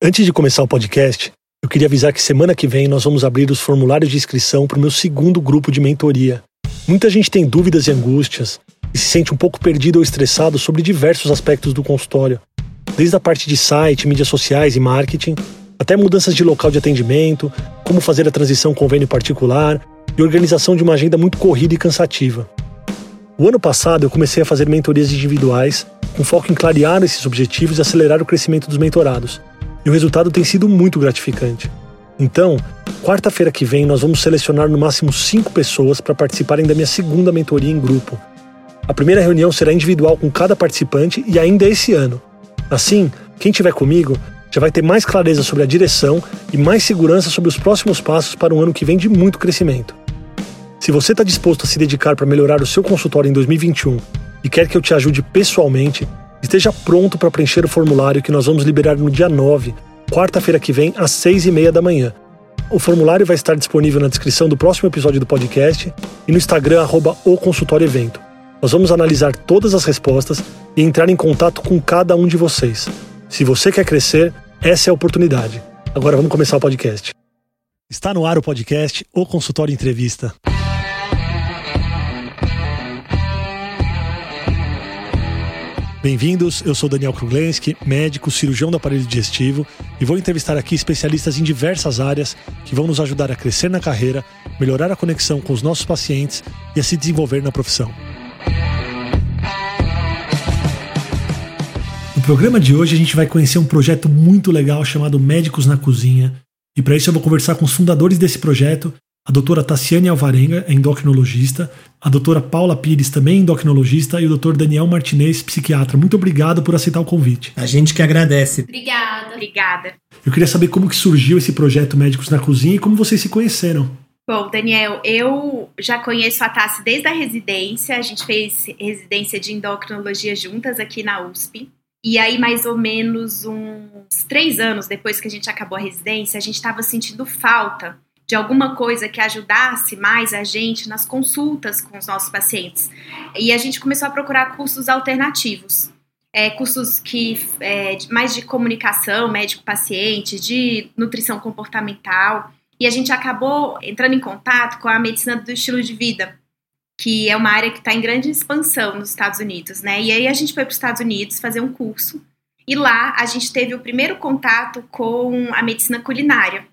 Antes de começar o podcast, eu queria avisar que semana que vem nós vamos abrir os formulários de inscrição para o meu segundo grupo de mentoria. Muita gente tem dúvidas e angústias e se sente um pouco perdido ou estressado sobre diversos aspectos do consultório, desde a parte de site, mídias sociais e marketing, até mudanças de local de atendimento, como fazer a transição convênio particular e organização de uma agenda muito corrida e cansativa. O ano passado eu comecei a fazer mentorias individuais com foco em clarear esses objetivos e acelerar o crescimento dos mentorados e o resultado tem sido muito gratificante. Então, quarta-feira que vem nós vamos selecionar no máximo cinco pessoas para participarem da minha segunda mentoria em grupo. A primeira reunião será individual com cada participante e ainda esse ano. Assim, quem estiver comigo já vai ter mais clareza sobre a direção e mais segurança sobre os próximos passos para um ano que vem de muito crescimento. Se você está disposto a se dedicar para melhorar o seu consultório em 2021 e quer que eu te ajude pessoalmente, Esteja pronto para preencher o formulário que nós vamos liberar no dia 9, quarta-feira que vem, às 6 e meia da manhã. O formulário vai estar disponível na descrição do próximo episódio do podcast e no Instagram, arroba o consultório evento. Nós vamos analisar todas as respostas e entrar em contato com cada um de vocês. Se você quer crescer, essa é a oportunidade. Agora vamos começar o podcast. Está no ar o podcast O Consultório Entrevista. Bem-vindos, eu sou Daniel Kruglenski, médico, cirurgião do aparelho digestivo e vou entrevistar aqui especialistas em diversas áreas que vão nos ajudar a crescer na carreira, melhorar a conexão com os nossos pacientes e a se desenvolver na profissão. No programa de hoje a gente vai conhecer um projeto muito legal chamado Médicos na Cozinha e para isso eu vou conversar com os fundadores desse projeto a doutora Tassiane Alvarenga é endocrinologista, a doutora Paula Pires também é endocrinologista e o doutor Daniel Martinez, psiquiatra. Muito obrigado por aceitar o convite. A gente que agradece. Obrigada. Obrigada. Eu queria saber como que surgiu esse projeto Médicos na Cozinha e como vocês se conheceram. Bom, Daniel, eu já conheço a Tassi desde a residência. A gente fez residência de endocrinologia juntas aqui na USP. E aí, mais ou menos uns três anos depois que a gente acabou a residência, a gente estava sentindo falta de alguma coisa que ajudasse mais a gente nas consultas com os nossos pacientes. E a gente começou a procurar cursos alternativos. É, cursos que é, mais de comunicação médico-paciente, de nutrição comportamental, e a gente acabou entrando em contato com a medicina do estilo de vida, que é uma área que está em grande expansão nos Estados Unidos, né? E aí a gente foi para os Estados Unidos fazer um curso, e lá a gente teve o primeiro contato com a medicina culinária,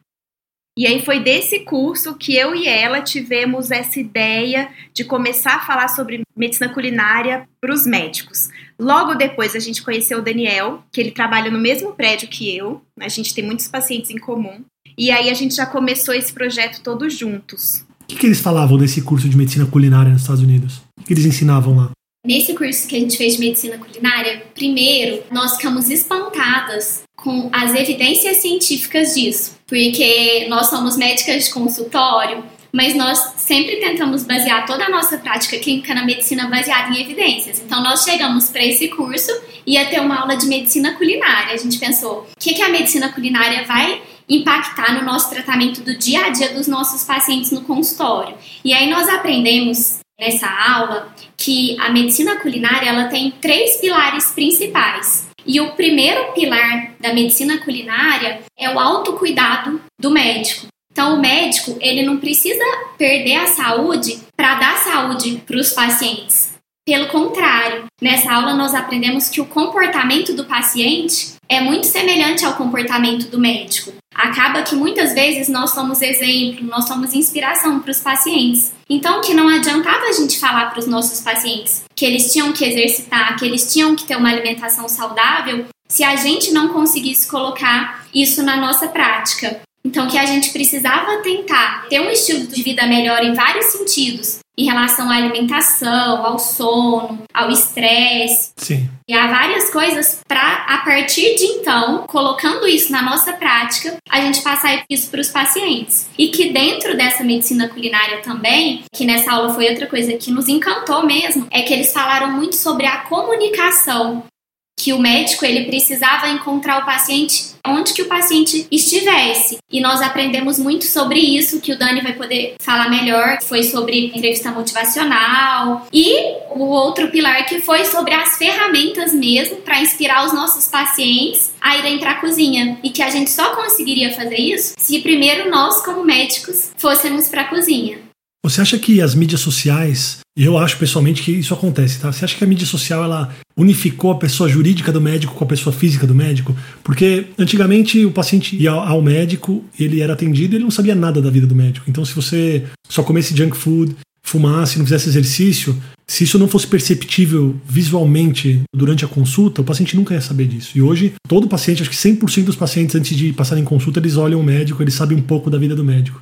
e aí foi desse curso que eu e ela tivemos essa ideia de começar a falar sobre medicina culinária para os médicos. Logo depois a gente conheceu o Daniel, que ele trabalha no mesmo prédio que eu. A gente tem muitos pacientes em comum. E aí a gente já começou esse projeto todos juntos. O que, que eles falavam desse curso de medicina culinária nos Estados Unidos? O que eles ensinavam lá? Nesse curso que a gente fez de medicina culinária, primeiro, nós ficamos espantadas com as evidências científicas disso, porque nós somos médicas de consultório, mas nós sempre tentamos basear toda a nossa prática clínica na medicina baseada em evidências. Então, nós chegamos para esse curso e ia ter uma aula de medicina culinária. A gente pensou, o que, que a medicina culinária vai impactar no nosso tratamento do dia a dia dos nossos pacientes no consultório? E aí nós aprendemos nessa aula que a medicina culinária ela tem três pilares principais. E o primeiro pilar da medicina culinária é o autocuidado do médico. Então, o médico ele não precisa perder a saúde para dar saúde para os pacientes. Pelo contrário, nessa aula nós aprendemos que o comportamento do paciente é muito semelhante ao comportamento do médico. Acaba que muitas vezes nós somos exemplo, nós somos inspiração para os pacientes. Então, que não adiantava a gente falar para os nossos pacientes que eles tinham que exercitar, que eles tinham que ter uma alimentação saudável, se a gente não conseguisse colocar isso na nossa prática. Então, que a gente precisava tentar ter um estilo de vida melhor em vários sentidos, em relação à alimentação, ao sono, ao estresse. Sim. E há várias coisas para, a partir de então, colocando isso na nossa prática, a gente passar isso para os pacientes. E que dentro dessa medicina culinária também, que nessa aula foi outra coisa que nos encantou mesmo, é que eles falaram muito sobre a comunicação que o médico ele precisava encontrar o paciente onde que o paciente estivesse. E nós aprendemos muito sobre isso, que o Dani vai poder falar melhor, foi sobre entrevista motivacional e o outro pilar que foi sobre as ferramentas mesmo para inspirar os nossos pacientes a irem para a cozinha e que a gente só conseguiria fazer isso se primeiro nós como médicos fôssemos para a cozinha. Você acha que as mídias sociais, eu acho pessoalmente que isso acontece, tá? Você acha que a mídia social ela unificou a pessoa jurídica do médico com a pessoa física do médico? Porque antigamente o paciente ia ao médico, ele era atendido ele não sabia nada da vida do médico. Então se você só comesse junk food, fumasse, não fizesse exercício, se isso não fosse perceptível visualmente durante a consulta, o paciente nunca ia saber disso. E hoje, todo paciente, acho que 100% dos pacientes, antes de passarem em consulta, eles olham o médico, eles sabem um pouco da vida do médico.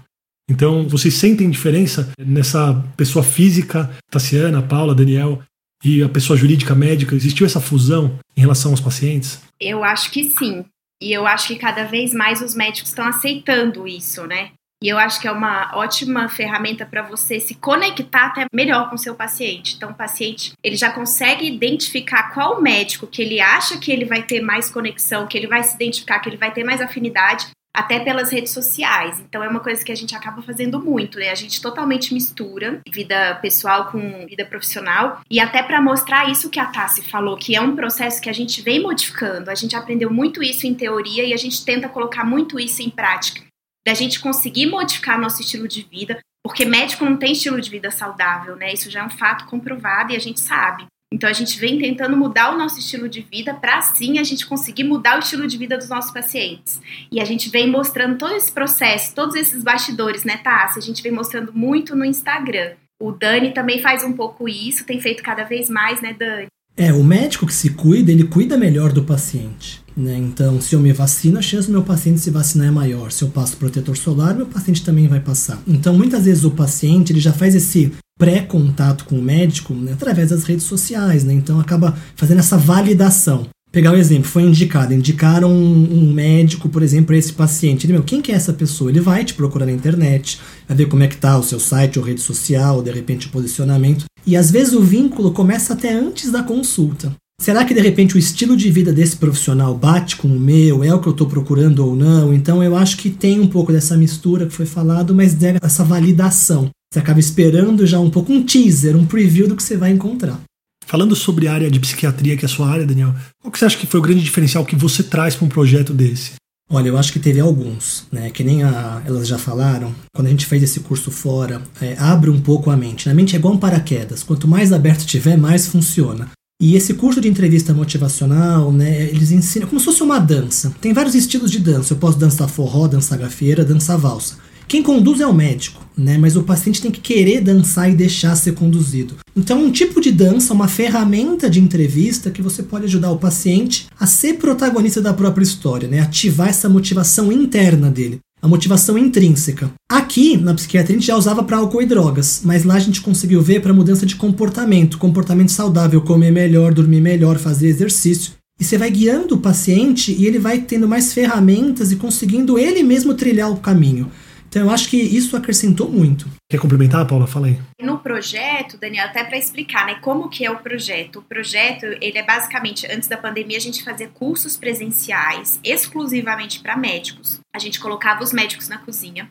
Então, vocês sentem diferença nessa pessoa física, Tassiana, Paula, Daniel, e a pessoa jurídica médica? Existiu essa fusão em relação aos pacientes? Eu acho que sim. E eu acho que cada vez mais os médicos estão aceitando isso, né? E eu acho que é uma ótima ferramenta para você se conectar até melhor com o seu paciente. Então, o paciente ele já consegue identificar qual médico que ele acha que ele vai ter mais conexão, que ele vai se identificar, que ele vai ter mais afinidade, até pelas redes sociais. Então é uma coisa que a gente acaba fazendo muito, né? A gente totalmente mistura vida pessoal com vida profissional e até para mostrar isso que a Tassi falou, que é um processo que a gente vem modificando. A gente aprendeu muito isso em teoria e a gente tenta colocar muito isso em prática. Da gente conseguir modificar nosso estilo de vida, porque médico não tem estilo de vida saudável, né? Isso já é um fato comprovado e a gente sabe. Então a gente vem tentando mudar o nosso estilo de vida para assim a gente conseguir mudar o estilo de vida dos nossos pacientes. E a gente vem mostrando todo esse processo, todos esses bastidores, né, Tassi? A gente vem mostrando muito no Instagram. O Dani também faz um pouco isso, tem feito cada vez mais, né, Dani? É, o médico que se cuida, ele cuida melhor do paciente. Né? Então, se eu me vacino, a chance do meu paciente se vacinar é maior. Se eu passo protetor solar, meu paciente também vai passar. Então, muitas vezes o paciente ele já faz esse pré-contato com o médico né, através das redes sociais, né? Então acaba fazendo essa validação. Pegar o um exemplo, foi indicado, indicaram um, um médico, por exemplo, esse paciente. Ele, meu, quem que é essa pessoa? Ele vai te procurar na internet, vai ver como é que tá o seu site ou rede social, de repente o posicionamento. E às vezes o vínculo começa até antes da consulta. Será que de repente o estilo de vida desse profissional bate com o meu? É o que eu estou procurando ou não? Então eu acho que tem um pouco dessa mistura que foi falado, mas deve essa validação. Você acaba esperando já um pouco um teaser, um preview do que você vai encontrar. Falando sobre a área de psiquiatria, que é a sua área, Daniel, qual que você acha que foi o grande diferencial que você traz para um projeto desse? Olha, eu acho que teve alguns, né? Que nem a, elas já falaram. Quando a gente fez esse curso fora, é, abre um pouco a mente. A mente é igual um paraquedas. Quanto mais aberto tiver, mais funciona. E esse curso de entrevista motivacional, né? Eles ensinam como se fosse uma dança. Tem vários estilos de dança. Eu posso dançar forró, dançar gafieira, dançar valsa. Quem conduz é o médico, né? Mas o paciente tem que querer dançar e deixar ser conduzido. Então, um tipo de dança, uma ferramenta de entrevista que você pode ajudar o paciente a ser protagonista da própria história, né? Ativar essa motivação interna dele a motivação intrínseca. Aqui, na psiquiatria, a gente já usava para álcool e drogas, mas lá a gente conseguiu ver para mudança de comportamento, comportamento saudável, comer melhor, dormir melhor, fazer exercício. E você vai guiando o paciente e ele vai tendo mais ferramentas e conseguindo ele mesmo trilhar o caminho. Então eu acho que isso acrescentou muito. Quer complementar, Paula? Fala aí. No projeto, Daniel, até para explicar, né, como que é o projeto. O projeto, ele é basicamente, antes da pandemia, a gente fazia cursos presenciais exclusivamente para médicos. A gente colocava os médicos na cozinha.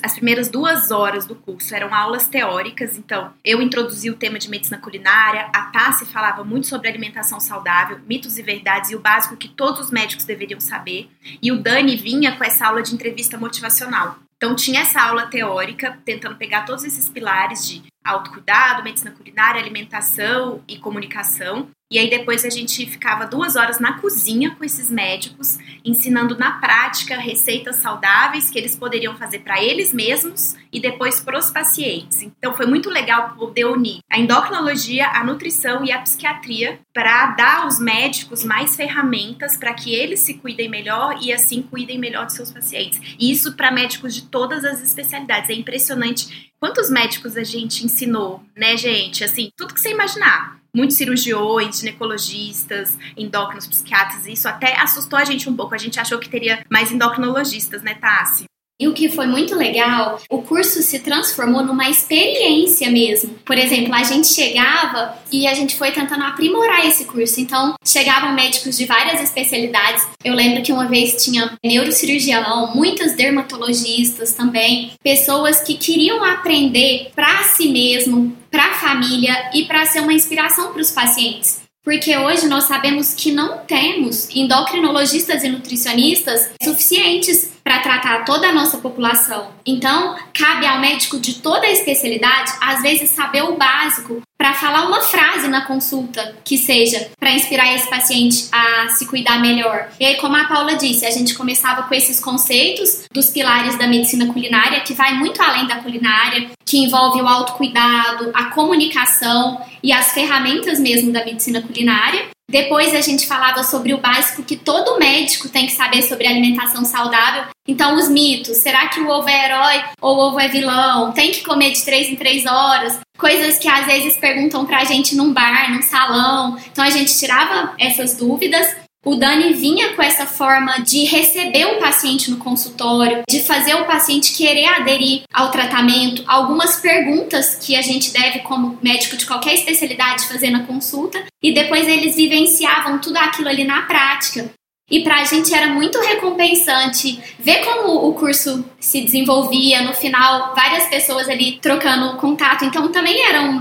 as primeiras duas horas do curso eram aulas teóricas, então eu introduzi o tema de medicina culinária, a Tassi falava muito sobre alimentação saudável, mitos e verdades e o básico que todos os médicos deveriam saber, e o Dani vinha com essa aula de entrevista motivacional. Então tinha essa aula teórica, tentando pegar todos esses pilares de autocuidado, medicina culinária, alimentação e comunicação. E aí depois a gente ficava duas horas na cozinha com esses médicos, ensinando na prática receitas saudáveis que eles poderiam fazer para eles mesmos e depois para os pacientes. Então foi muito legal poder unir a endocrinologia, a nutrição e a psiquiatria para dar aos médicos mais ferramentas para que eles se cuidem melhor e assim cuidem melhor de seus pacientes. E isso para médicos de todas as especialidades. É impressionante quantos médicos a gente ensinou, né, gente? Assim, tudo que você imaginar muitos cirurgiões, ginecologistas, endócrinos, psiquiatras, isso até assustou a gente um pouco. A gente achou que teria mais endocrinologistas, né, Tassi? E o que foi muito legal, o curso se transformou numa experiência mesmo. Por exemplo, a gente chegava e a gente foi tentando aprimorar esse curso. Então, chegavam médicos de várias especialidades. Eu lembro que uma vez tinha neurocirurgião, muitas dermatologistas também, pessoas que queriam aprender para si mesmo, para a família e para ser uma inspiração para os pacientes. Porque hoje nós sabemos que não temos endocrinologistas e nutricionistas suficientes para tratar toda a nossa população. Então, cabe ao médico de toda a especialidade, às vezes, saber o básico para falar uma frase na consulta que seja para inspirar esse paciente a se cuidar melhor. E aí, como a Paula disse, a gente começava com esses conceitos dos pilares da medicina culinária, que vai muito além da culinária, que envolve o autocuidado, a comunicação e as ferramentas mesmo da medicina culinária. Depois a gente falava sobre o básico que todo médico tem que saber sobre alimentação saudável. Então, os mitos: será que o ovo é herói ou o ovo é vilão? Tem que comer de três em três horas? Coisas que às vezes perguntam pra gente num bar, num salão. Então, a gente tirava essas dúvidas o Dani vinha com essa forma de receber o paciente no consultório, de fazer o paciente querer aderir ao tratamento, algumas perguntas que a gente deve, como médico de qualquer especialidade, fazer na consulta, e depois eles vivenciavam tudo aquilo ali na prática. E para a gente era muito recompensante ver como o curso se desenvolvia. No final, várias pessoas ali trocando contato. Então também era um,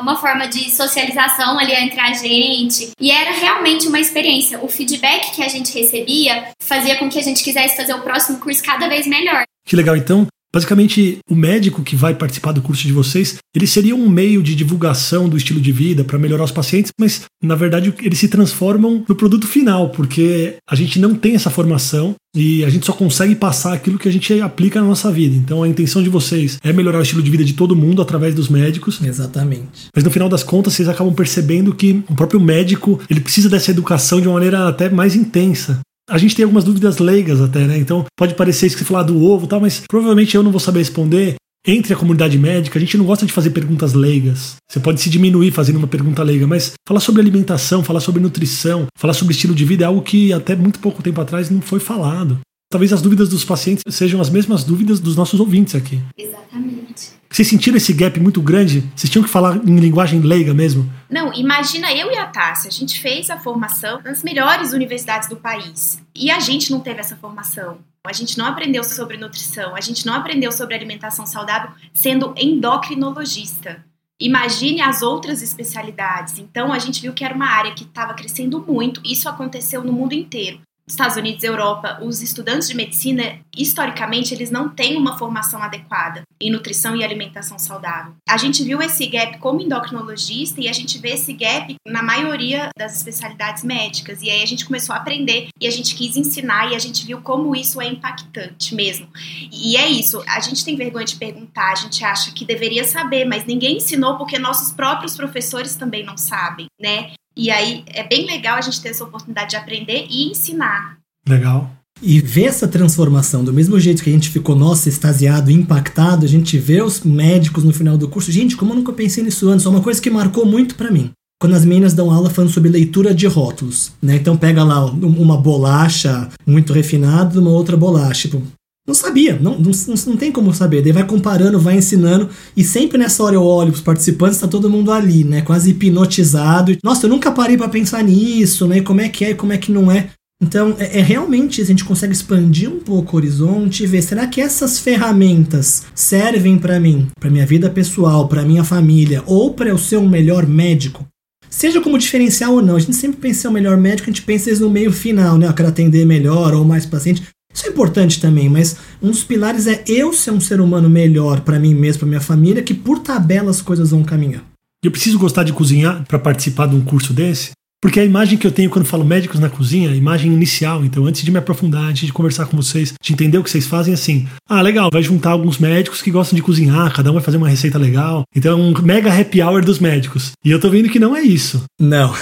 uma forma de socialização ali entre a gente. E era realmente uma experiência. O feedback que a gente recebia fazia com que a gente quisesse fazer o próximo curso cada vez melhor. Que legal. Então, Basicamente, o médico que vai participar do curso de vocês, ele seria um meio de divulgação do estilo de vida para melhorar os pacientes, mas na verdade eles se transformam no produto final, porque a gente não tem essa formação e a gente só consegue passar aquilo que a gente aplica na nossa vida. Então a intenção de vocês é melhorar o estilo de vida de todo mundo através dos médicos. Exatamente. Mas no final das contas, vocês acabam percebendo que o próprio médico, ele precisa dessa educação de uma maneira até mais intensa a gente tem algumas dúvidas leigas até, né? Então pode parecer isso que você falar do ovo e tal, mas provavelmente eu não vou saber responder. Entre a comunidade médica, a gente não gosta de fazer perguntas leigas. Você pode se diminuir fazendo uma pergunta leiga, mas falar sobre alimentação, falar sobre nutrição, falar sobre estilo de vida é algo que até muito pouco tempo atrás não foi falado. Talvez as dúvidas dos pacientes sejam as mesmas dúvidas dos nossos ouvintes aqui. Exatamente. Vocês sentiram esse gap muito grande? Vocês tinham que falar em linguagem leiga mesmo? Não, imagina eu e a Tássia, a gente fez a formação nas melhores universidades do país. E a gente não teve essa formação. A gente não aprendeu sobre nutrição, a gente não aprendeu sobre alimentação saudável sendo endocrinologista. Imagine as outras especialidades. Então, a gente viu que era uma área que estava crescendo muito. Isso aconteceu no mundo inteiro. Estados Unidos Europa, os estudantes de medicina, historicamente, eles não têm uma formação adequada em nutrição e alimentação saudável. A gente viu esse gap como endocrinologista e a gente vê esse gap na maioria das especialidades médicas. E aí a gente começou a aprender e a gente quis ensinar e a gente viu como isso é impactante mesmo. E é isso, a gente tem vergonha de perguntar, a gente acha que deveria saber, mas ninguém ensinou porque nossos próprios professores também não sabem, né? E aí é bem legal a gente ter essa oportunidade de aprender e ensinar. Legal. E ver essa transformação, do mesmo jeito que a gente ficou, nossa, extasiado, impactado, a gente vê os médicos no final do curso. Gente, como eu nunca pensei nisso antes, é uma coisa que marcou muito para mim. Quando as meninas dão aula falando sobre leitura de rótulos, né? Então pega lá uma bolacha muito refinada, uma outra bolacha, tipo, não sabia, não, não, não tem como saber. Daí vai comparando, vai ensinando, e sempre nessa hora eu olho pros participantes, tá todo mundo ali, né? Quase hipnotizado. Nossa, eu nunca parei para pensar nisso, né? Como é que é e como é que não é. Então, é, é, realmente a gente consegue expandir um pouco o horizonte e ver, será que essas ferramentas servem para mim, para minha vida pessoal, para minha família, ou para eu ser um melhor médico? Seja como diferencial ou não, a gente sempre pensa em um melhor médico, a gente pensa no meio final, né? Eu quero atender melhor ou mais paciente. Isso é importante também, mas um dos pilares é eu ser um ser humano melhor para mim mesmo, para minha família, que por tabela as coisas vão caminhar. Eu preciso gostar de cozinhar para participar de um curso desse? Porque a imagem que eu tenho quando falo médicos na cozinha, a imagem inicial, então antes de me aprofundar, antes de conversar com vocês, de entender o que vocês fazem, é assim, ah, legal, vai juntar alguns médicos que gostam de cozinhar, cada um vai fazer uma receita legal. Então é um mega happy hour dos médicos. E eu tô vendo que não é isso. Não.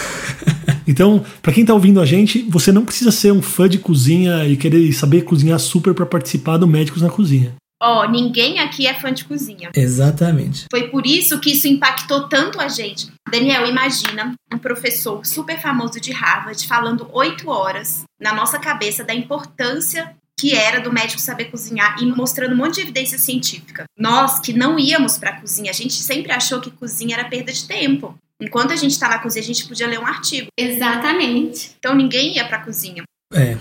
Então, para quem tá ouvindo a gente, você não precisa ser um fã de cozinha e querer saber cozinhar super para participar do Médicos na Cozinha. Ó, oh, ninguém aqui é fã de cozinha. Exatamente. Foi por isso que isso impactou tanto a gente. Daniel, imagina um professor super famoso de Harvard falando oito horas na nossa cabeça da importância que era do médico saber cozinhar e mostrando um monte de evidência científica. Nós que não íamos para a cozinha, a gente sempre achou que cozinha era perda de tempo. Enquanto a gente está na cozinha, a gente podia ler um artigo. Exatamente. Então ninguém ia para a cozinha. É.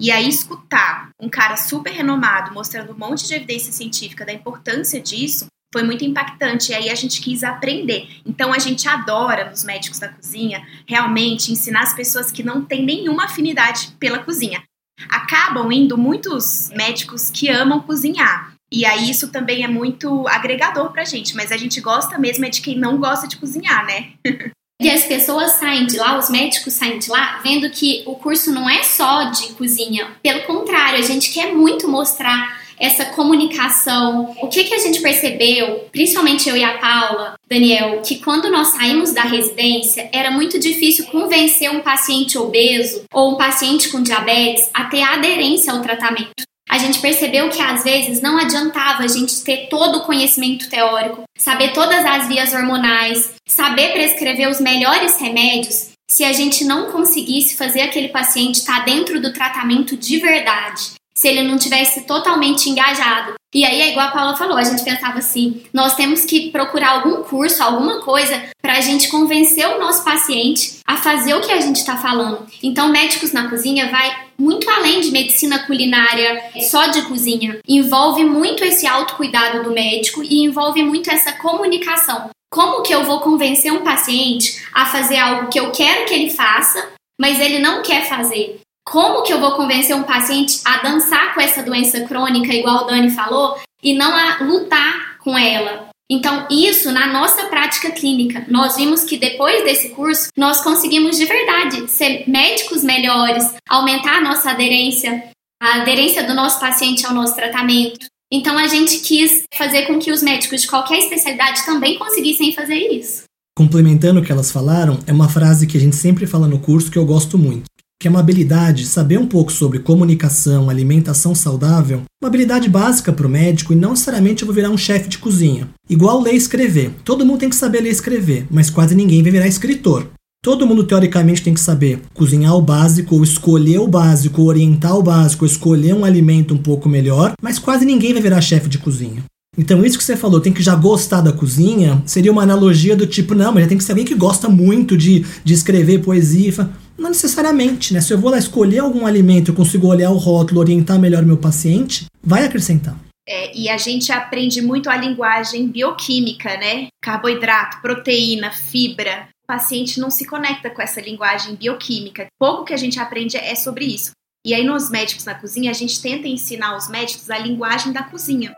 E aí escutar um cara super renomado mostrando um monte de evidência científica da importância disso foi muito impactante. E aí a gente quis aprender. Então a gente adora nos médicos da cozinha realmente ensinar as pessoas que não têm nenhuma afinidade pela cozinha. Acabam indo muitos médicos que amam cozinhar. E aí isso também é muito agregador pra gente, mas a gente gosta mesmo é de quem não gosta de cozinhar, né? E as pessoas saem de lá, os médicos saem de lá, vendo que o curso não é só de cozinha. Pelo contrário, a gente quer muito mostrar essa comunicação. O que, que a gente percebeu, principalmente eu e a Paula, Daniel, que quando nós saímos da residência, era muito difícil convencer um paciente obeso ou um paciente com diabetes a ter aderência ao tratamento a gente percebeu que às vezes não adiantava a gente ter todo o conhecimento teórico, saber todas as vias hormonais, saber prescrever os melhores remédios, se a gente não conseguisse fazer aquele paciente estar dentro do tratamento de verdade, se ele não tivesse totalmente engajado. E aí é igual a Paula falou, a gente pensava assim, nós temos que procurar algum curso, alguma coisa para a gente convencer o nosso paciente a fazer o que a gente está falando. Então, médicos na cozinha vai muito além de medicina culinária só de cozinha. Envolve muito esse autocuidado do médico e envolve muito essa comunicação. Como que eu vou convencer um paciente a fazer algo que eu quero que ele faça, mas ele não quer fazer? Como que eu vou convencer um paciente a dançar com essa doença crônica, igual o Dani falou, e não a lutar com ela? Então, isso na nossa prática clínica, nós vimos que depois desse curso, nós conseguimos de verdade ser médicos melhores, aumentar a nossa aderência, a aderência do nosso paciente ao nosso tratamento. Então, a gente quis fazer com que os médicos de qualquer especialidade também conseguissem fazer isso. Complementando o que elas falaram, é uma frase que a gente sempre fala no curso que eu gosto muito que é uma habilidade, saber um pouco sobre comunicação, alimentação saudável, uma habilidade básica para o médico e não necessariamente eu vou virar um chefe de cozinha. Igual ler e escrever. Todo mundo tem que saber ler e escrever, mas quase ninguém vai virar escritor. Todo mundo teoricamente tem que saber cozinhar o básico, ou escolher o básico, ou orientar o básico, ou escolher um alimento um pouco melhor, mas quase ninguém vai virar chefe de cozinha. Então, isso que você falou, tem que já gostar da cozinha, seria uma analogia do tipo, não, mas já tem que ser alguém que gosta muito de, de escrever poesia. Não necessariamente, né? Se eu vou lá escolher algum alimento, eu consigo olhar o rótulo, orientar melhor o meu paciente, vai acrescentar. É, e a gente aprende muito a linguagem bioquímica, né? Carboidrato, proteína, fibra. O paciente não se conecta com essa linguagem bioquímica. Pouco que a gente aprende é sobre isso. E aí, nos médicos na cozinha, a gente tenta ensinar os médicos a linguagem da cozinha.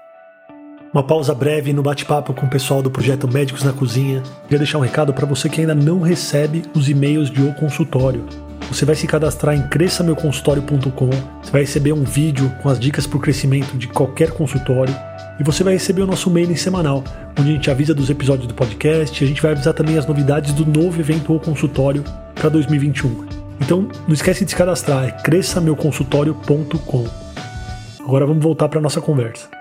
Uma pausa breve no bate-papo com o pessoal do projeto Médicos na Cozinha. Queria deixar um recado para você que ainda não recebe os e-mails de O Consultório. Você vai se cadastrar em cresçameuconsultório.com, você vai receber um vídeo com as dicas para o crescimento de qualquer consultório e você vai receber o nosso mailing semanal, onde a gente avisa dos episódios do podcast e a gente vai avisar também as novidades do novo evento O Consultório para 2021. Então, não esquece de se cadastrar, é cresçameuconsultório.com. Agora vamos voltar para a nossa conversa.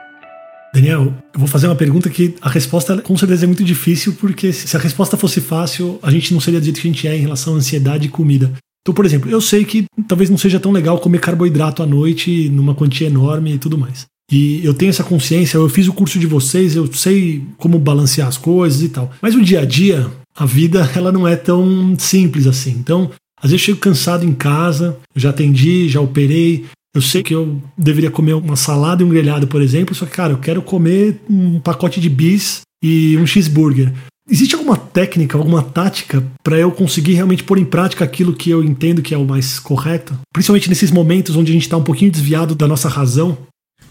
Daniel, eu vou fazer uma pergunta que a resposta com certeza é muito difícil, porque se a resposta fosse fácil, a gente não seria do jeito que a gente é em relação à ansiedade e comida. Então, por exemplo, eu sei que talvez não seja tão legal comer carboidrato à noite numa quantia enorme e tudo mais. E eu tenho essa consciência, eu fiz o curso de vocês, eu sei como balancear as coisas e tal. Mas o dia a dia, a vida, ela não é tão simples assim. Então, às vezes eu chego cansado em casa, eu já atendi, já operei, eu sei que eu deveria comer uma salada e um grelhado, por exemplo, só que, cara, eu quero comer um pacote de bis e um cheeseburger. Existe alguma técnica, alguma tática para eu conseguir realmente pôr em prática aquilo que eu entendo que é o mais correto? Principalmente nesses momentos onde a gente está um pouquinho desviado da nossa razão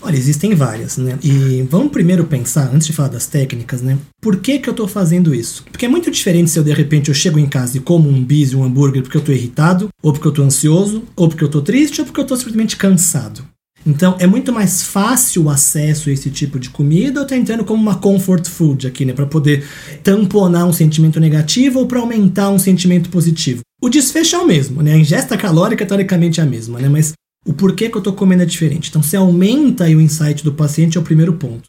Olha, existem várias, né? E vamos primeiro pensar, antes de falar das técnicas, né? Por que que eu tô fazendo isso? Porque é muito diferente se eu de repente eu chego em casa e como um bis e um hambúrguer porque eu tô irritado, ou porque eu tô ansioso, ou porque eu tô triste, ou porque eu tô simplesmente cansado. Então é muito mais fácil o acesso a esse tipo de comida, eu tô entrando como uma comfort food aqui, né, para poder tamponar um sentimento negativo ou para aumentar um sentimento positivo. O desfecho é o mesmo, né? A ingesta calórica teoricamente é a mesma, né? Mas o porquê que eu estou comendo é diferente. Então, você aumenta o insight do paciente é o primeiro ponto.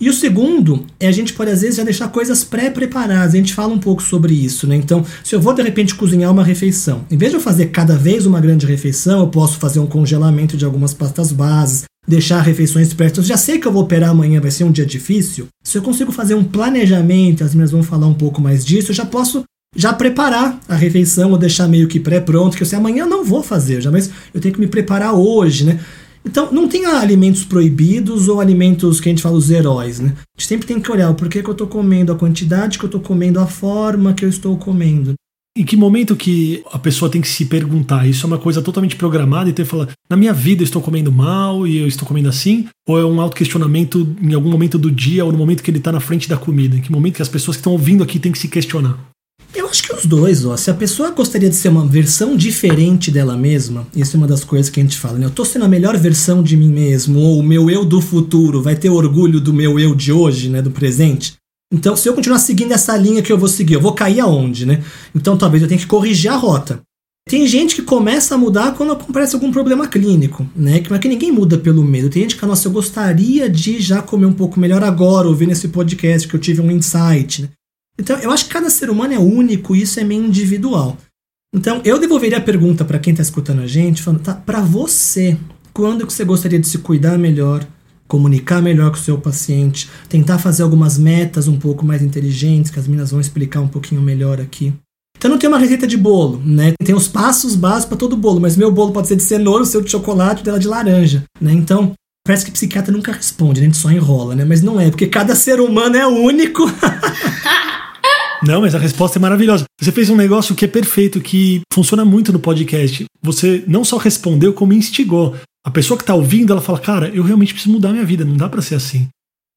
E o segundo é a gente pode às vezes já deixar coisas pré-preparadas. A gente fala um pouco sobre isso, né? Então, se eu vou de repente cozinhar uma refeição, em vez de eu fazer cada vez uma grande refeição, eu posso fazer um congelamento de algumas pastas bases, deixar refeições perto. Eu já sei que eu vou operar amanhã, vai ser um dia difícil. Se eu consigo fazer um planejamento, as meninas vão falar um pouco mais disso, eu já posso já preparar a refeição ou deixar meio que pré-pronto, que eu sei amanhã não vou fazer, já mas eu tenho que me preparar hoje, né? Então, não tem alimentos proibidos ou alimentos que a gente fala os heróis, né? A gente sempre tem que olhar o porquê que eu estou comendo, a quantidade que eu estou comendo, a forma que eu estou comendo. Em que momento que a pessoa tem que se perguntar? Isso é uma coisa totalmente programada e tem que falar, na minha vida eu estou comendo mal e eu estou comendo assim? Ou é um autoquestionamento em algum momento do dia ou no momento que ele está na frente da comida? Em que momento que as pessoas que estão ouvindo aqui têm que se questionar? Eu acho que os dois, ó. Se a pessoa gostaria de ser uma versão diferente dela mesma, isso é uma das coisas que a gente fala, né? Eu tô sendo a melhor versão de mim mesmo, ou o meu eu do futuro vai ter orgulho do meu eu de hoje, né? Do presente. Então, se eu continuar seguindo essa linha que eu vou seguir, eu vou cair aonde, né? Então, talvez eu tenha que corrigir a rota. Tem gente que começa a mudar quando aparece algum problema clínico, né? Mas que ninguém muda pelo medo. Tem gente que, nossa, eu gostaria de já comer um pouco melhor agora, ouvindo esse podcast, que eu tive um insight, né? Então, eu acho que cada ser humano é único e isso é meio individual. Então, eu devolveria a pergunta para quem está escutando a gente, falando, tá, para você, quando que você gostaria de se cuidar melhor, comunicar melhor com o seu paciente, tentar fazer algumas metas um pouco mais inteligentes, que as meninas vão explicar um pouquinho melhor aqui. Então não tem uma receita de bolo, né? Tem os passos básicos para todo bolo, mas meu bolo pode ser de cenoura, o seu de chocolate, dela de laranja, né? Então, parece que psiquiatra nunca responde, né? a gente só enrola, né? Mas não é, porque cada ser humano é único. Não, mas a resposta é maravilhosa. Você fez um negócio que é perfeito, que funciona muito no podcast. Você não só respondeu, como instigou. A pessoa que está ouvindo, ela fala: Cara, eu realmente preciso mudar minha vida, não dá para ser assim.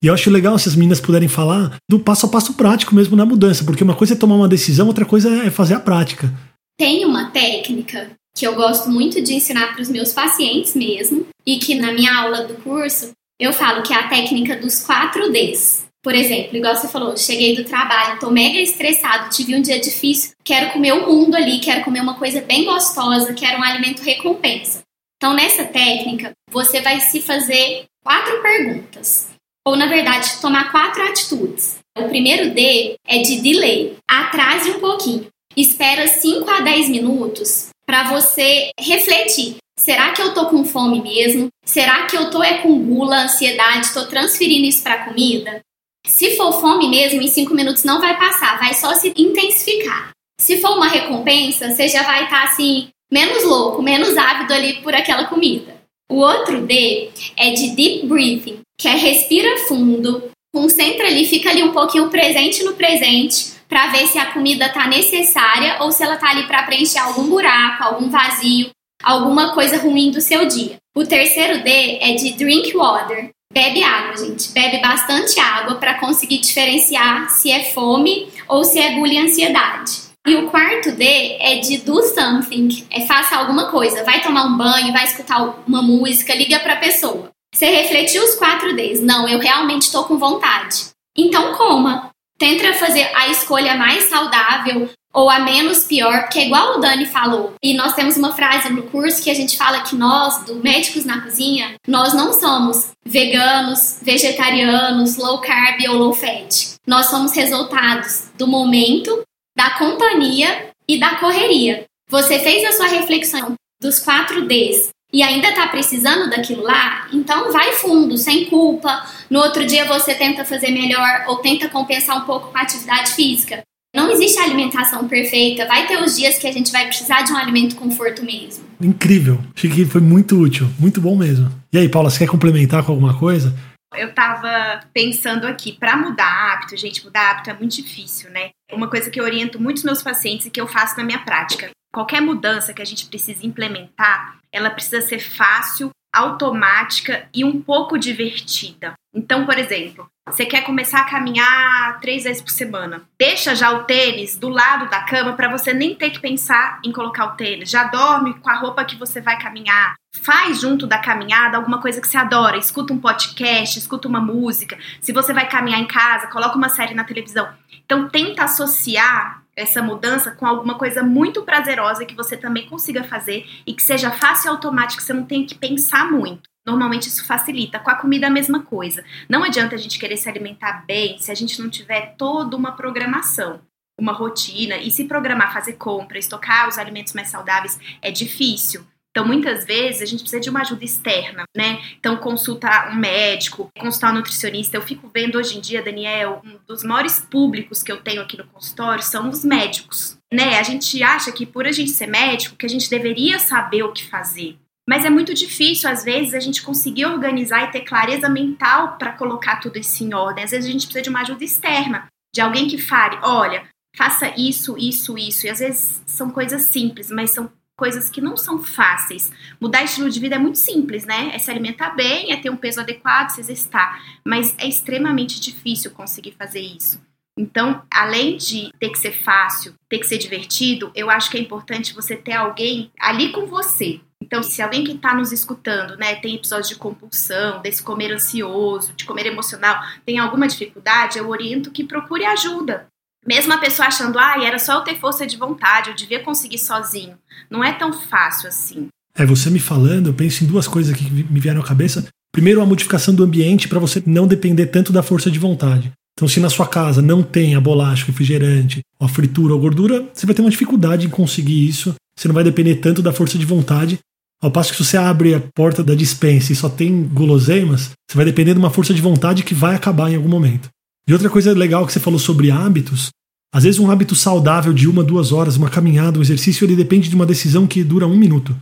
E eu acho legal se as meninas puderem falar do passo a passo prático mesmo na mudança, porque uma coisa é tomar uma decisão, outra coisa é fazer a prática. Tem uma técnica que eu gosto muito de ensinar para os meus pacientes mesmo, e que na minha aula do curso eu falo que é a técnica dos 4 Ds. Por exemplo, igual você falou, cheguei do trabalho, tô mega estressado, tive um dia difícil, quero comer o mundo ali, quero comer uma coisa bem gostosa, quero um alimento recompensa. Então, nessa técnica, você vai se fazer quatro perguntas. Ou, na verdade, tomar quatro atitudes. O primeiro D é de delay. Atrase um pouquinho. Espera 5 a 10 minutos para você refletir. Será que eu tô com fome mesmo? Será que eu tô é com gula, ansiedade, tô transferindo isso para comida? Se for fome mesmo, em cinco minutos não vai passar, vai só se intensificar. Se for uma recompensa, você já vai estar tá, assim, menos louco, menos ávido ali por aquela comida. O outro D é de deep breathing, que é respira fundo, concentra ali, fica ali um pouquinho presente no presente, para ver se a comida tá necessária ou se ela tá ali para preencher algum buraco, algum vazio, alguma coisa ruim do seu dia. O terceiro D é de drink water, Bebe água, gente. Bebe bastante água para conseguir diferenciar se é fome ou se é e ansiedade. E o quarto D é de do something, é faça alguma coisa, vai tomar um banho, vai escutar uma música, liga para a pessoa. Você refletiu os quatro Ds? Não, eu realmente estou com vontade. Então coma. Tenta fazer a escolha mais saudável, ou a menos pior, porque é igual o Dani falou. E nós temos uma frase no curso que a gente fala que nós, do Médicos na Cozinha, nós não somos veganos, vegetarianos, low carb ou low fat. Nós somos resultados do momento, da companhia e da correria. Você fez a sua reflexão dos quatro Ds e ainda está precisando daquilo lá, então vai fundo, sem culpa. No outro dia você tenta fazer melhor ou tenta compensar um pouco com a atividade física. Não existe alimentação perfeita. Vai ter os dias que a gente vai precisar de um alimento conforto mesmo. Incrível. Achei que foi muito útil. Muito bom mesmo. E aí, Paula, você quer complementar com alguma coisa? Eu tava pensando aqui, para mudar hábito, gente, mudar hábito é muito difícil, né? Uma coisa que eu oriento muitos meus pacientes e que eu faço na minha prática. Qualquer mudança que a gente precisa implementar, ela precisa ser fácil, automática e um pouco divertida. Então, por exemplo, você quer começar a caminhar três vezes por semana. Deixa já o tênis do lado da cama para você nem ter que pensar em colocar o tênis. Já dorme com a roupa que você vai caminhar. Faz junto da caminhada alguma coisa que você adora. Escuta um podcast, escuta uma música. Se você vai caminhar em casa, coloca uma série na televisão. Então tenta associar essa mudança com alguma coisa muito prazerosa que você também consiga fazer e que seja fácil e automático, você não tenha que pensar muito. normalmente isso facilita. Com a comida, a mesma coisa. Não adianta a gente querer se alimentar bem se a gente não tiver toda uma programação, uma rotina. E se programar, fazer compra, estocar os alimentos mais saudáveis é difícil. Então, muitas vezes, a gente precisa de uma ajuda externa, né? Então, consultar um médico, consultar um nutricionista. Eu fico vendo hoje em dia, Daniel, um dos maiores públicos que eu tenho aqui no consultório são os médicos, né? A gente acha que por a gente ser médico, que a gente deveria saber o que fazer. Mas é muito difícil, às vezes, a gente conseguir organizar e ter clareza mental para colocar tudo isso em ordem. Às vezes, a gente precisa de uma ajuda externa, de alguém que fale: olha, faça isso, isso, isso. E às vezes são coisas simples, mas são coisas que não são fáceis. Mudar estilo de vida é muito simples, né? É se alimentar bem, é ter um peso adequado, se exercitar. Mas é extremamente difícil conseguir fazer isso. Então, além de ter que ser fácil, ter que ser divertido, eu acho que é importante você ter alguém ali com você. Então, se alguém que está nos escutando, né, tem episódios de compulsão, desse comer ansioso, de comer emocional, tem alguma dificuldade, eu oriento que procure ajuda. Mesmo a pessoa achando, ah, era só eu ter força de vontade, eu devia conseguir sozinho. Não é tão fácil assim. É, você me falando, eu penso em duas coisas que me vieram à cabeça. Primeiro, a modificação do ambiente para você não depender tanto da força de vontade. Então, se na sua casa não tem a bolacha, o refrigerante, a fritura ou gordura, você vai ter uma dificuldade em conseguir isso. Você não vai depender tanto da força de vontade. Ao passo que se você abre a porta da dispensa e só tem guloseimas, você vai depender de uma força de vontade que vai acabar em algum momento. E outra coisa legal que você falou sobre hábitos, às vezes um hábito saudável de uma, duas horas, uma caminhada, um exercício, ele depende de uma decisão que dura um minuto.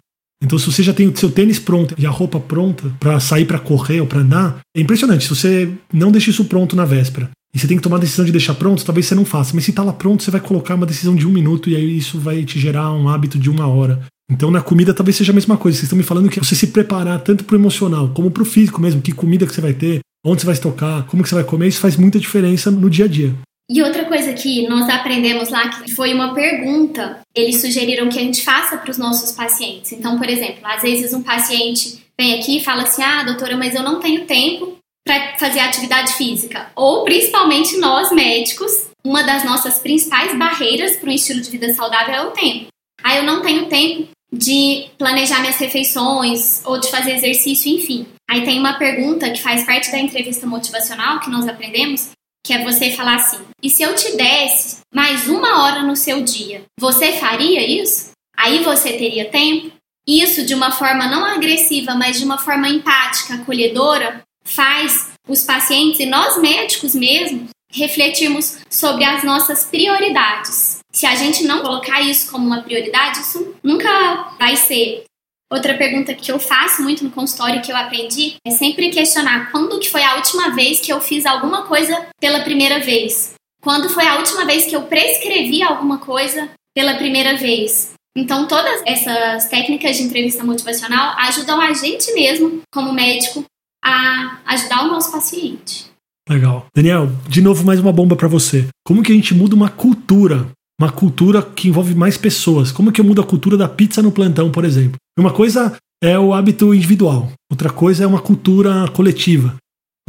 Então, se você já tem o seu tênis pronto e a roupa pronta para sair para correr ou para andar, é impressionante. Se você não deixa isso pronto na véspera e você tem que tomar a decisão de deixar pronto, talvez você não faça. Mas se está lá pronto, você vai colocar uma decisão de um minuto e aí isso vai te gerar um hábito de uma hora. Então, na comida talvez seja a mesma coisa. Vocês estão me falando que você se preparar tanto para o emocional como para o físico mesmo, que comida que você vai ter, onde você vai estocar, como que você vai comer, isso faz muita diferença no dia a dia. E outra coisa que nós aprendemos lá, que foi uma pergunta, eles sugeriram que a gente faça para os nossos pacientes. Então, por exemplo, às vezes um paciente vem aqui e fala assim: ah, doutora, mas eu não tenho tempo para fazer atividade física. Ou principalmente nós médicos, uma das nossas principais barreiras para um estilo de vida saudável é o tempo. Ah, eu não tenho tempo de planejar minhas refeições ou de fazer exercício, enfim. Aí tem uma pergunta que faz parte da entrevista motivacional que nós aprendemos, que é você falar assim: e se eu te desse mais uma hora no seu dia, você faria isso? Aí você teria tempo? Isso de uma forma não agressiva, mas de uma forma empática, acolhedora, faz os pacientes e nós médicos mesmos refletirmos sobre as nossas prioridades. Se a gente não colocar isso como uma prioridade, isso nunca vai ser. Outra pergunta que eu faço muito no consultório que eu aprendi é sempre questionar quando que foi a última vez que eu fiz alguma coisa pela primeira vez? Quando foi a última vez que eu prescrevi alguma coisa pela primeira vez? Então, todas essas técnicas de entrevista motivacional ajudam a gente mesmo, como médico, a ajudar o nosso paciente. Legal. Daniel, de novo mais uma bomba para você. Como que a gente muda uma cultura uma cultura que envolve mais pessoas. Como que eu mudo a cultura da pizza no plantão, por exemplo? Uma coisa é o hábito individual, outra coisa é uma cultura coletiva.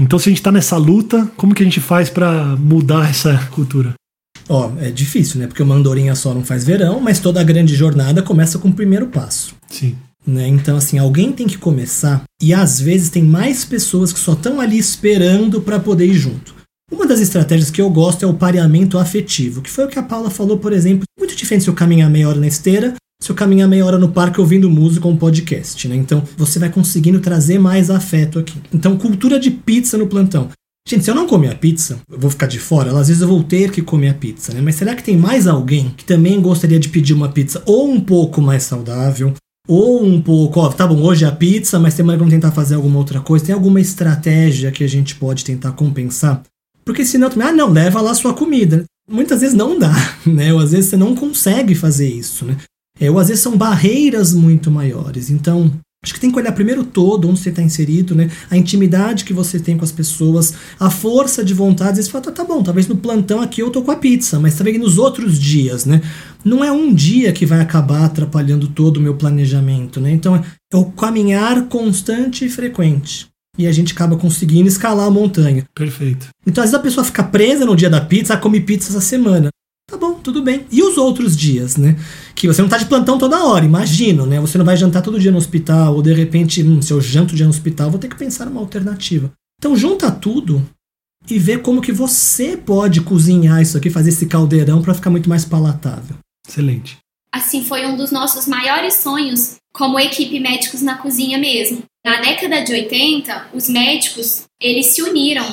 Então, se a gente está nessa luta, como que a gente faz para mudar essa cultura? Ó, é difícil, né? Porque uma andorinha só não faz verão, mas toda a grande jornada começa com o primeiro passo. Sim. Né? Então, assim, alguém tem que começar e às vezes tem mais pessoas que só estão ali esperando para poder ir junto. Uma das estratégias que eu gosto é o pareamento afetivo, que foi o que a Paula falou, por exemplo. Muito diferente se eu caminhar meia hora na esteira, se eu caminhar meia hora no parque ouvindo música ou um podcast, né? Então você vai conseguindo trazer mais afeto aqui. Então, cultura de pizza no plantão. Gente, se eu não comer a pizza, eu vou ficar de fora, às vezes eu vou ter que comer a pizza, né? Mas será que tem mais alguém que também gostaria de pedir uma pizza ou um pouco mais saudável, ou um pouco, ó, tá bom, hoje é a pizza, mas tem mais vamos tentar fazer alguma outra coisa? Tem alguma estratégia que a gente pode tentar compensar? Porque senão, ah, não, leva lá sua comida. Muitas vezes não dá, né? Ou às vezes você não consegue fazer isso, né? É, ou às vezes são barreiras muito maiores. Então, acho que tem que olhar primeiro todo onde você está inserido, né? A intimidade que você tem com as pessoas, a força de vontade. Às vezes fala, tá, tá bom, talvez no plantão aqui eu tô com a pizza, mas também nos outros dias, né? Não é um dia que vai acabar atrapalhando todo o meu planejamento, né? Então, é o caminhar constante e frequente e a gente acaba conseguindo escalar a montanha. Perfeito. Então, às vezes a pessoa fica presa no dia da pizza, ah, come pizza essa semana. Tá bom, tudo bem. E os outros dias, né? Que você não tá de plantão toda hora, imagino, né? Você não vai jantar todo dia no hospital, ou de repente, hum, se eu janto dia no hospital, vou ter que pensar numa alternativa. Então junta tudo e vê como que você pode cozinhar isso aqui, fazer esse caldeirão para ficar muito mais palatável. Excelente. Assim, foi um dos nossos maiores sonhos como equipe médicos na cozinha mesmo. Na década de 80, os médicos, eles se uniram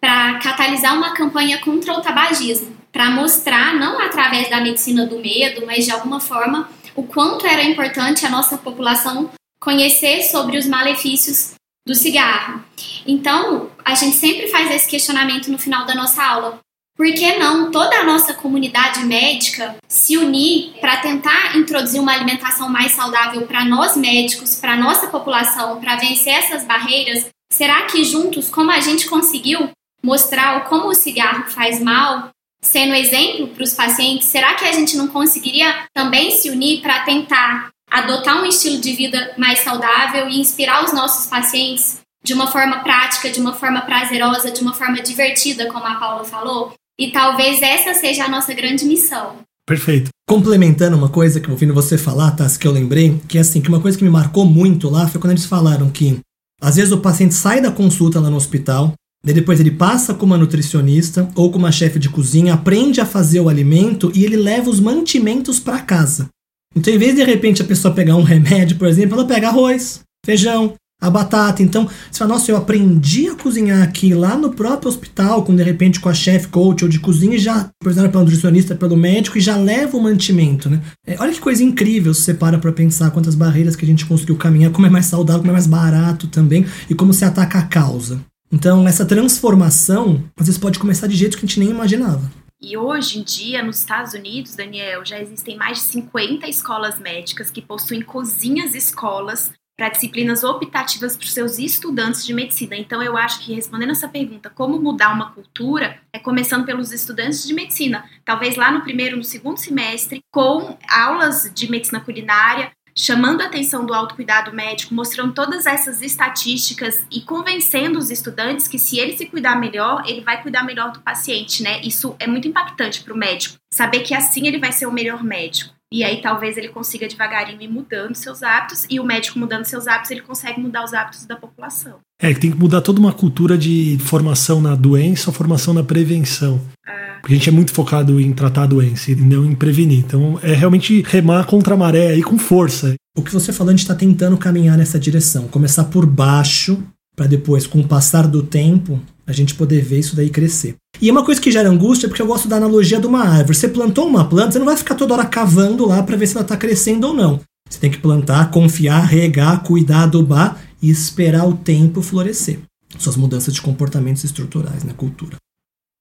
para catalisar uma campanha contra o tabagismo, para mostrar, não através da medicina do medo, mas de alguma forma, o quanto era importante a nossa população conhecer sobre os malefícios do cigarro. Então, a gente sempre faz esse questionamento no final da nossa aula. Por que não toda a nossa comunidade médica se unir para tentar introduzir uma alimentação mais saudável para nós médicos, para nossa população, para vencer essas barreiras? Será que juntos, como a gente conseguiu mostrar como o cigarro faz mal, sendo exemplo para os pacientes, será que a gente não conseguiria também se unir para tentar adotar um estilo de vida mais saudável e inspirar os nossos pacientes de uma forma prática, de uma forma prazerosa, de uma forma divertida, como a Paula falou? E talvez essa seja a nossa grande missão. Perfeito. Complementando uma coisa que ouvindo você falar, Tassi, que eu lembrei, que é assim, que uma coisa que me marcou muito lá foi quando eles falaram que às vezes o paciente sai da consulta lá no hospital, daí depois ele passa com uma nutricionista ou com uma chefe de cozinha, aprende a fazer o alimento e ele leva os mantimentos para casa. Então, em vez de, de repente a pessoa pegar um remédio, por exemplo, ela pega arroz, feijão, a batata. Então, você fala, nossa, eu aprendi a cozinhar aqui lá no próprio hospital, com de repente com a chef coach ou de cozinha, e já, exemplo, pelo nutricionista, pelo médico, e já leva o mantimento, né? É, olha que coisa incrível se você para pra pensar quantas barreiras que a gente conseguiu caminhar, como é mais saudável, como é mais barato também, e como se ataca a causa. Então, essa transformação, às vezes pode começar de jeitos que a gente nem imaginava. E hoje em dia, nos Estados Unidos, Daniel, já existem mais de 50 escolas médicas que possuem cozinhas escolas para disciplinas optativas para os seus estudantes de medicina. Então, eu acho que respondendo essa pergunta, como mudar uma cultura, é começando pelos estudantes de medicina. Talvez lá no primeiro, no segundo semestre, com aulas de medicina culinária, chamando a atenção do autocuidado médico, mostrando todas essas estatísticas e convencendo os estudantes que se ele se cuidar melhor, ele vai cuidar melhor do paciente, né? Isso é muito impactante para o médico, saber que assim ele vai ser o melhor médico. E aí talvez ele consiga devagarinho ir mudando seus hábitos e o médico mudando seus hábitos, ele consegue mudar os hábitos da população. É, que tem que mudar toda uma cultura de formação na doença ou formação na prevenção. É. Porque a gente é muito focado em tratar a doença e não em prevenir. Então é realmente remar contra a maré aí com força. O que você falou, a gente está tentando caminhar nessa direção. Começar por baixo, para depois, com o passar do tempo, a gente poder ver isso daí crescer. E é uma coisa que gera angústia, porque eu gosto da analogia de uma árvore. Você plantou uma planta, você não vai ficar toda hora cavando lá para ver se ela está crescendo ou não. Você tem que plantar, confiar, regar, cuidar, adubar e esperar o tempo florescer. Suas mudanças de comportamentos estruturais na cultura.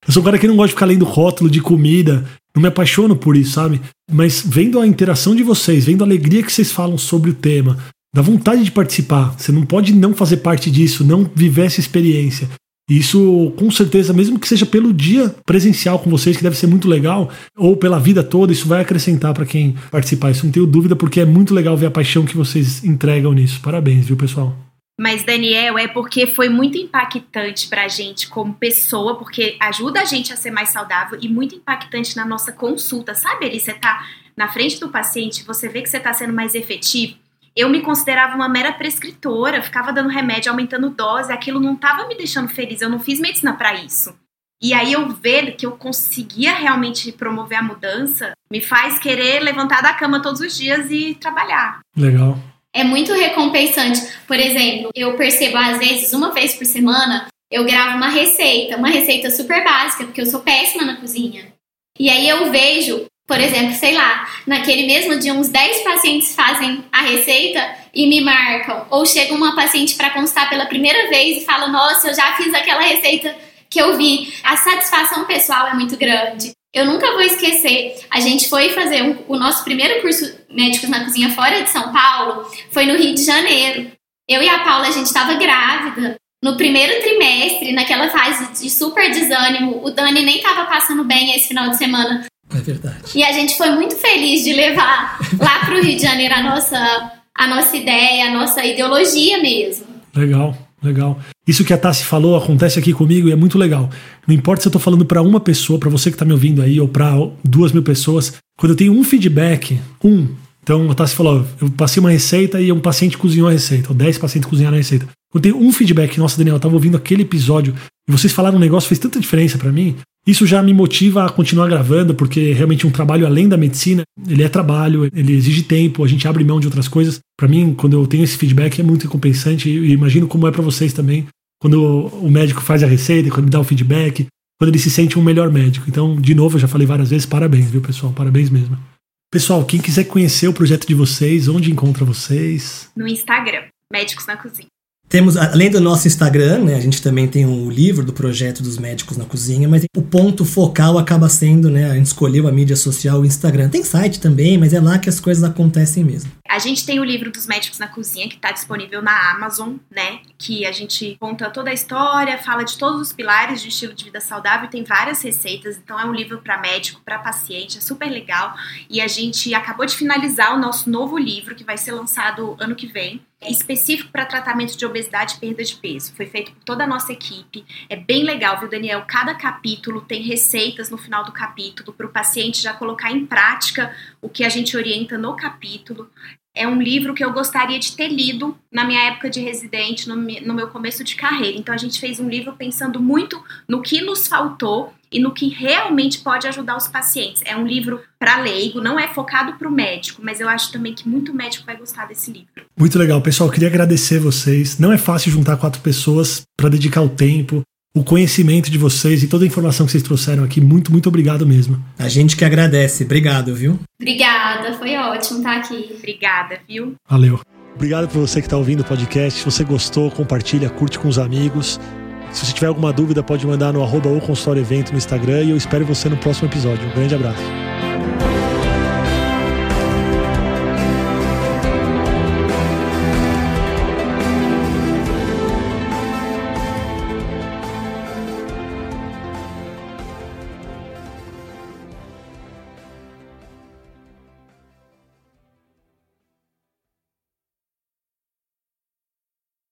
Eu sou um cara que não gosta de ficar lendo rótulo de comida, não me apaixono por isso, sabe? Mas vendo a interação de vocês, vendo a alegria que vocês falam sobre o tema, dá vontade de participar. Você não pode não fazer parte disso, não viver essa experiência. Isso, com certeza, mesmo que seja pelo dia presencial com vocês, que deve ser muito legal, ou pela vida toda, isso vai acrescentar para quem participar. Isso não tenho dúvida, porque é muito legal ver a paixão que vocês entregam nisso. Parabéns, viu, pessoal? Mas, Daniel, é porque foi muito impactante para a gente como pessoa, porque ajuda a gente a ser mais saudável e muito impactante na nossa consulta. Sabe, ali, você tá na frente do paciente, você vê que você está sendo mais efetivo eu me considerava uma mera prescritora, ficava dando remédio, aumentando dose, aquilo não estava me deixando feliz, eu não fiz medicina para isso. E aí eu ver que eu conseguia realmente promover a mudança, me faz querer levantar da cama todos os dias e trabalhar. Legal. É muito recompensante. Por exemplo, eu percebo às vezes uma vez por semana eu gravo uma receita, uma receita super básica, porque eu sou péssima na cozinha. E aí eu vejo por exemplo, sei lá, naquele mesmo dia uns 10 pacientes fazem a receita e me marcam. Ou chega uma paciente para constar pela primeira vez e fala: Nossa, eu já fiz aquela receita que eu vi. A satisfação pessoal é muito grande. Eu nunca vou esquecer, a gente foi fazer um, o nosso primeiro curso Médicos na Cozinha fora de São Paulo, foi no Rio de Janeiro. Eu e a Paula, a gente estava grávida. No primeiro trimestre, naquela fase de super desânimo, o Dani nem estava passando bem esse final de semana. É verdade. E a gente foi muito feliz de levar lá para o Rio de Janeiro a nossa, a nossa ideia, a nossa ideologia mesmo. Legal, legal. Isso que a Tassi falou acontece aqui comigo e é muito legal. Não importa se eu estou falando para uma pessoa, para você que está me ouvindo aí, ou para duas mil pessoas, quando eu tenho um feedback, um, então a Tassi falou, eu passei uma receita e um paciente cozinhou a receita, ou dez pacientes cozinharam a receita. Quando tem um feedback, nossa, Daniel, eu estava ouvindo aquele episódio e vocês falaram um negócio fez tanta diferença para mim, isso já me motiva a continuar gravando, porque realmente um trabalho além da medicina, ele é trabalho, ele exige tempo, a gente abre mão de outras coisas. Para mim, quando eu tenho esse feedback, é muito recompensante e imagino como é para vocês também quando o médico faz a receita, quando me dá o feedback, quando ele se sente um melhor médico. Então, de novo, eu já falei várias vezes, parabéns, viu, pessoal? Parabéns mesmo. Pessoal, quem quiser conhecer o projeto de vocês, onde encontra vocês? No Instagram, Médicos na Cozinha. Temos, além do nosso Instagram, né, a gente também tem o um livro do projeto dos médicos na cozinha, mas o ponto focal acaba sendo, né, a gente escolheu a mídia social, o Instagram. Tem site também, mas é lá que as coisas acontecem mesmo. A gente tem o livro dos médicos na cozinha, que está disponível na Amazon, né, que a gente conta toda a história, fala de todos os pilares de estilo de vida saudável, tem várias receitas, então é um livro para médico, para paciente, é super legal. E a gente acabou de finalizar o nosso novo livro, que vai ser lançado ano que vem, específico para tratamento de obesidade e perda de peso. Foi feito por toda a nossa equipe. É bem legal, viu, Daniel? Cada capítulo tem receitas no final do capítulo para o paciente já colocar em prática o que a gente orienta no capítulo. É um livro que eu gostaria de ter lido na minha época de residente, no, no meu começo de carreira. Então a gente fez um livro pensando muito no que nos faltou e no que realmente pode ajudar os pacientes. É um livro para leigo, não é focado para o médico, mas eu acho também que muito médico vai gostar desse livro. Muito legal, pessoal. Queria agradecer vocês. Não é fácil juntar quatro pessoas para dedicar o tempo, o conhecimento de vocês e toda a informação que vocês trouxeram aqui. Muito, muito obrigado mesmo. A gente que agradece. Obrigado, viu? Obrigada, foi ótimo estar aqui. Obrigada, viu? Valeu. Obrigado por você que está ouvindo o podcast. Se você gostou, compartilha, curte com os amigos. Se você tiver alguma dúvida, pode mandar no arroba ou consultório evento no Instagram e eu espero você no próximo episódio. Um grande abraço.